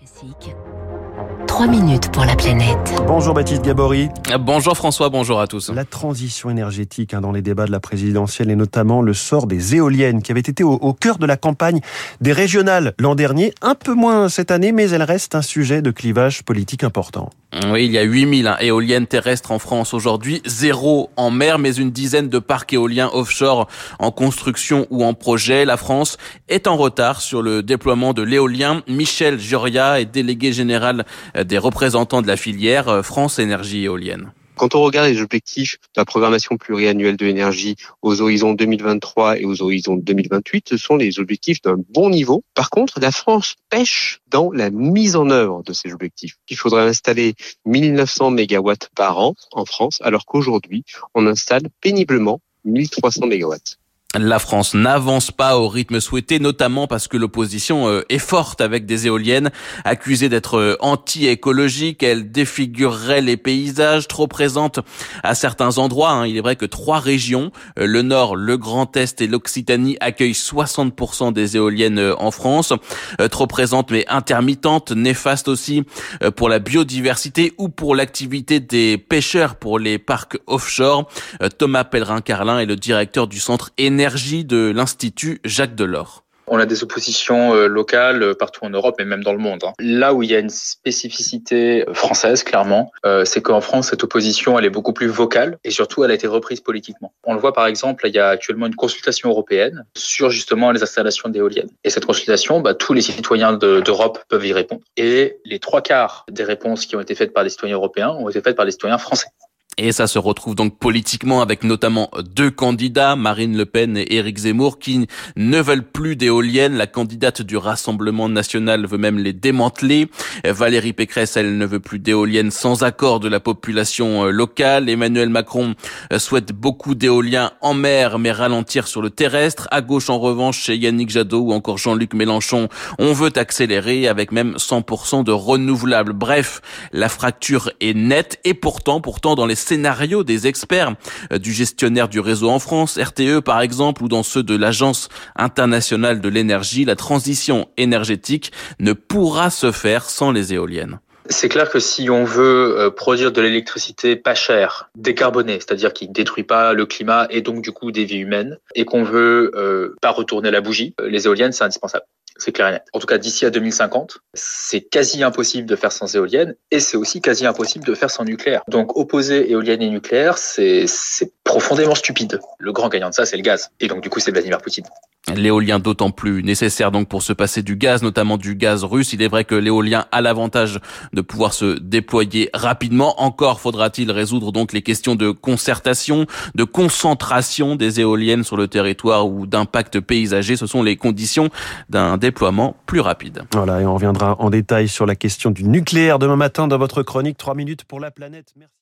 Classique. 3 minutes pour la planète. Bonjour Baptiste Gabory. Bonjour François, bonjour à tous. La transition énergétique hein, dans les débats de la présidentielle et notamment le sort des éoliennes qui avait été au, au cœur de la campagne des régionales l'an dernier, un peu moins cette année, mais elle reste un sujet de clivage politique important. Oui, il y a 8000 hein, éoliennes terrestres en France aujourd'hui, zéro en mer, mais une dizaine de parcs éoliens offshore en construction ou en projet. La France est en retard sur le déploiement de l'éolien. Michel Gioria est délégué général des représentants de la filière euh, France Énergie Éolienne. Quand on regarde les objectifs de la programmation pluriannuelle de l'énergie aux horizons 2023 et aux horizons 2028, ce sont les objectifs d'un bon niveau. Par contre, la France pêche dans la mise en œuvre de ces objectifs. Il faudrait installer 1900 mégawatts par an en France, alors qu'aujourd'hui, on installe péniblement 1300 mégawatts la France n'avance pas au rythme souhaité, notamment parce que l'opposition euh, est forte avec des éoliennes accusées d'être euh, anti-écologiques. Elles défigureraient les paysages, trop présentes à certains endroits. Hein. Il est vrai que trois régions, euh, le Nord, le Grand Est et l'Occitanie, accueillent 60% des éoliennes en France. Trop présentes mais intermittentes, néfastes aussi pour la biodiversité ou pour l'activité des pêcheurs pour les parcs offshore. Thomas Pellerin-Carlin est le directeur du centre énergétique de l'Institut Jacques Delors. On a des oppositions euh, locales euh, partout en Europe et même dans le monde. Hein. Là où il y a une spécificité euh, française, clairement, c'est qu'en France, cette opposition, elle est beaucoup plus vocale et surtout, elle a été reprise politiquement. On le voit par exemple, il y a actuellement une consultation européenne sur justement les installations d'éoliennes. Et cette consultation, bah, tous les citoyens d'Europe peuvent y répondre. Et les trois quarts des réponses qui ont été faites par les citoyens européens ont été faites par les citoyens français. Et ça se retrouve donc politiquement avec notamment deux candidats, Marine Le Pen et Éric Zemmour, qui ne veulent plus d'éoliennes. La candidate du Rassemblement national veut même les démanteler. Valérie Pécresse, elle ne veut plus d'éoliennes sans accord de la population euh, locale. Emmanuel Macron euh, souhaite beaucoup d'éoliens en mer, mais ralentir sur le terrestre. À gauche, en revanche, chez Yannick Jadot ou encore Jean-Luc Mélenchon, on veut accélérer avec même 100% de renouvelables. Bref, la fracture est nette et pourtant, pourtant, dans les scénarios des experts euh, du gestionnaire du réseau en France, RTE par exemple, ou dans ceux de l'Agence internationale de l'énergie, la transition énergétique ne pourra se faire sans les éoliennes. C'est clair que si on veut euh, produire de l'électricité pas chère, décarbonée, c'est-à-dire qui ne détruit pas le climat et donc du coup des vies humaines, et qu'on veut euh, pas retourner la bougie, les éoliennes c'est indispensable. C'est clair et net. En tout cas, d'ici à 2050, c'est quasi impossible de faire sans éolienne et c'est aussi quasi impossible de faire sans nucléaire. Donc, opposer éolienne et nucléaire, c'est profondément stupide. Le grand gagnant de ça, c'est le gaz. Et donc, du coup, c'est Vladimir Poutine. L'éolien d'autant plus nécessaire donc pour se passer du gaz, notamment du gaz russe. Il est vrai que l'éolien a l'avantage de pouvoir se déployer rapidement. Encore faudra-t-il résoudre donc les questions de concertation, de concentration des éoliennes sur le territoire ou d'impact paysager. Ce sont les conditions d'un déploiement plus rapide. Voilà, et on reviendra en détail sur la question du nucléaire demain matin dans votre chronique 3 minutes pour la planète. Merci.